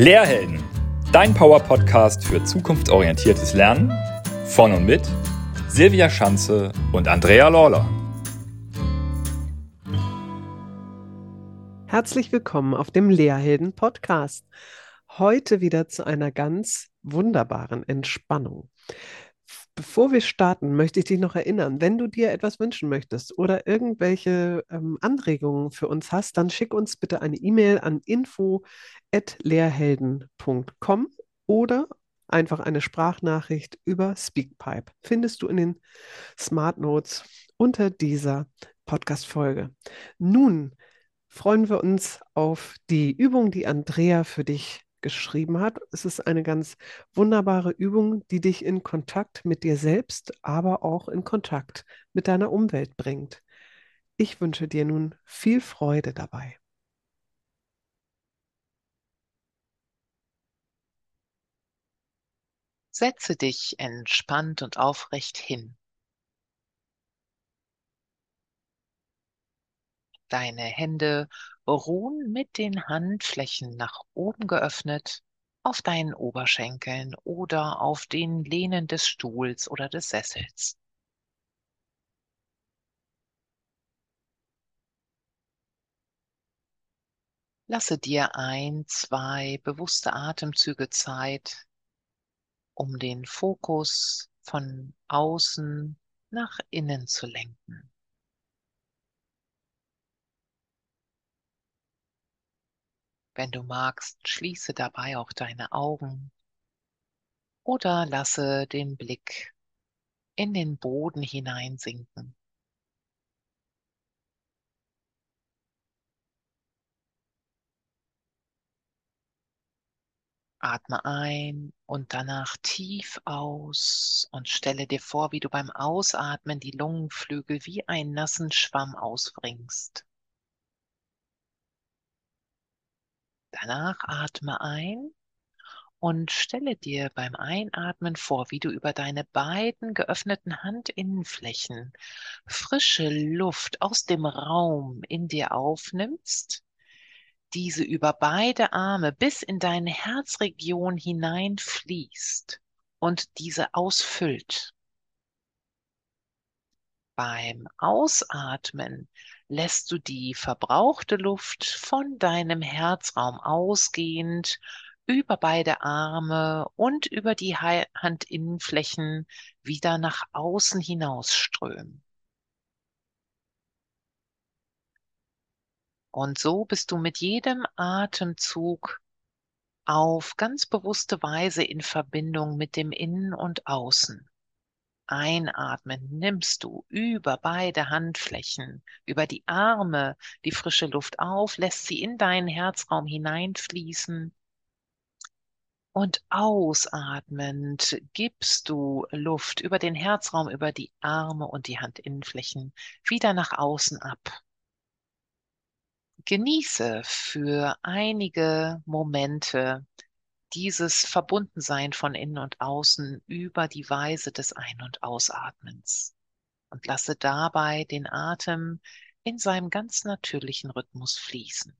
Lehrhelden, dein Power-Podcast für zukunftsorientiertes Lernen von und mit Silvia Schanze und Andrea Lawler. Herzlich willkommen auf dem Lehrhelden Podcast. Heute wieder zu einer ganz wunderbaren Entspannung. Bevor wir starten, möchte ich dich noch erinnern, wenn du dir etwas wünschen möchtest oder irgendwelche ähm, Anregungen für uns hast, dann schick uns bitte eine E-Mail an info@lehrhelden.com oder einfach eine Sprachnachricht über Speakpipe. Findest du in den Smart Notes unter dieser Podcast-Folge. Nun freuen wir uns auf die Übung, die Andrea für dich geschrieben hat. Es ist eine ganz wunderbare Übung, die dich in Kontakt mit dir selbst, aber auch in Kontakt mit deiner Umwelt bringt. Ich wünsche dir nun viel Freude dabei. Setze dich entspannt und aufrecht hin. Deine Hände ruhen mit den Handflächen nach oben geöffnet auf deinen Oberschenkeln oder auf den Lehnen des Stuhls oder des Sessels. Lasse dir ein, zwei bewusste Atemzüge Zeit, um den Fokus von außen nach innen zu lenken. Wenn du magst, schließe dabei auch deine Augen oder lasse den Blick in den Boden hineinsinken. Atme ein und danach tief aus und stelle dir vor, wie du beim Ausatmen die Lungenflügel wie einen nassen Schwamm ausbringst. Danach atme ein und stelle dir beim Einatmen vor, wie du über deine beiden geöffneten Handinnenflächen frische Luft aus dem Raum in dir aufnimmst, diese über beide Arme bis in deine Herzregion hineinfließt und diese ausfüllt. Beim Ausatmen lässt du die verbrauchte Luft von deinem Herzraum ausgehend über beide Arme und über die Handinnenflächen wieder nach außen hinausströmen. Und so bist du mit jedem Atemzug auf ganz bewusste Weise in Verbindung mit dem Innen und Außen. Einatmen nimmst du über beide Handflächen, über die Arme die frische Luft auf, lässt sie in deinen Herzraum hineinfließen. Und ausatmend gibst du Luft über den Herzraum, über die Arme und die Handinnenflächen wieder nach außen ab. Genieße für einige Momente dieses Verbundensein von innen und außen über die Weise des Ein- und Ausatmens und lasse dabei den Atem in seinem ganz natürlichen Rhythmus fließen.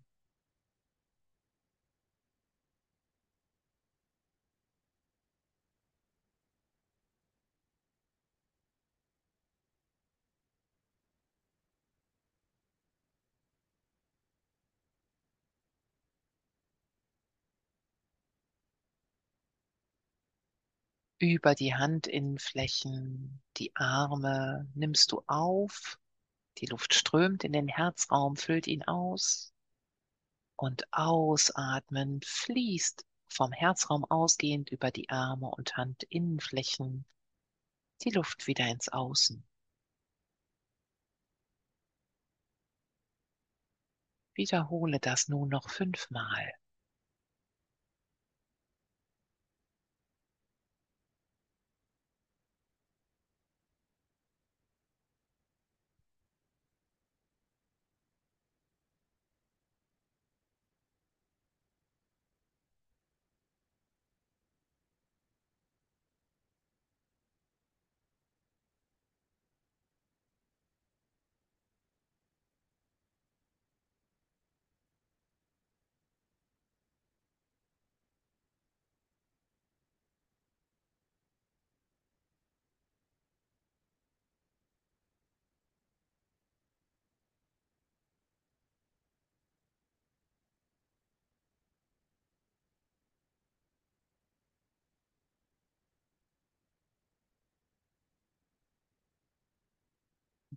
Über die Handinnenflächen, die Arme nimmst du auf. Die Luft strömt in den Herzraum, füllt ihn aus. Und ausatmen fließt vom Herzraum ausgehend über die Arme und Handinnenflächen die Luft wieder ins Außen. Wiederhole das nun noch fünfmal.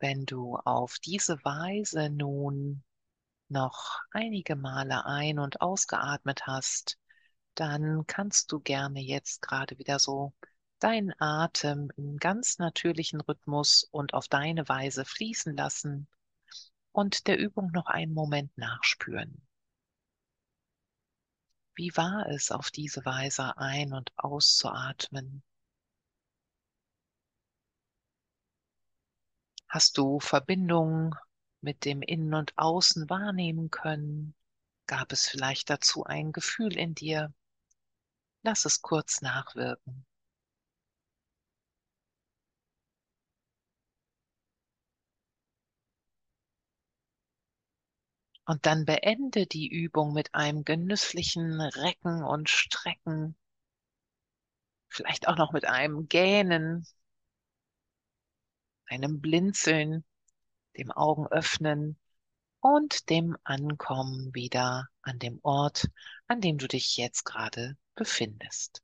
Wenn du auf diese Weise nun noch einige Male ein- und ausgeatmet hast, dann kannst du gerne jetzt gerade wieder so deinen Atem im ganz natürlichen Rhythmus und auf deine Weise fließen lassen und der Übung noch einen Moment nachspüren. Wie war es, auf diese Weise ein- und auszuatmen? Hast du Verbindung mit dem Innen und Außen wahrnehmen können? Gab es vielleicht dazu ein Gefühl in dir? Lass es kurz nachwirken. Und dann beende die Übung mit einem genüsslichen Recken und Strecken. Vielleicht auch noch mit einem Gähnen, einem Blinzeln, dem Augen öffnen und dem Ankommen wieder an dem Ort, an dem du dich jetzt gerade befindest.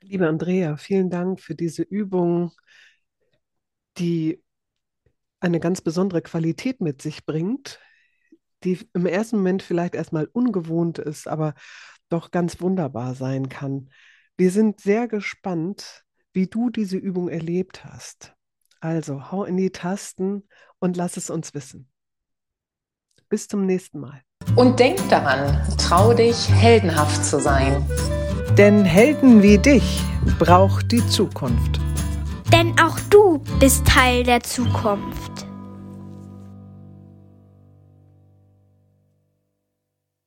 Liebe Andrea, vielen Dank für diese Übung, die eine ganz besondere Qualität mit sich bringt, die im ersten Moment vielleicht erstmal ungewohnt ist, aber doch ganz wunderbar sein kann. Wir sind sehr gespannt, wie du diese Übung erlebt hast. Also hau in die Tasten und lass es uns wissen. Bis zum nächsten Mal. Und denk daran, trau dich, heldenhaft zu sein. Denn Helden wie dich braucht die Zukunft. Denn auch du bist Teil der Zukunft.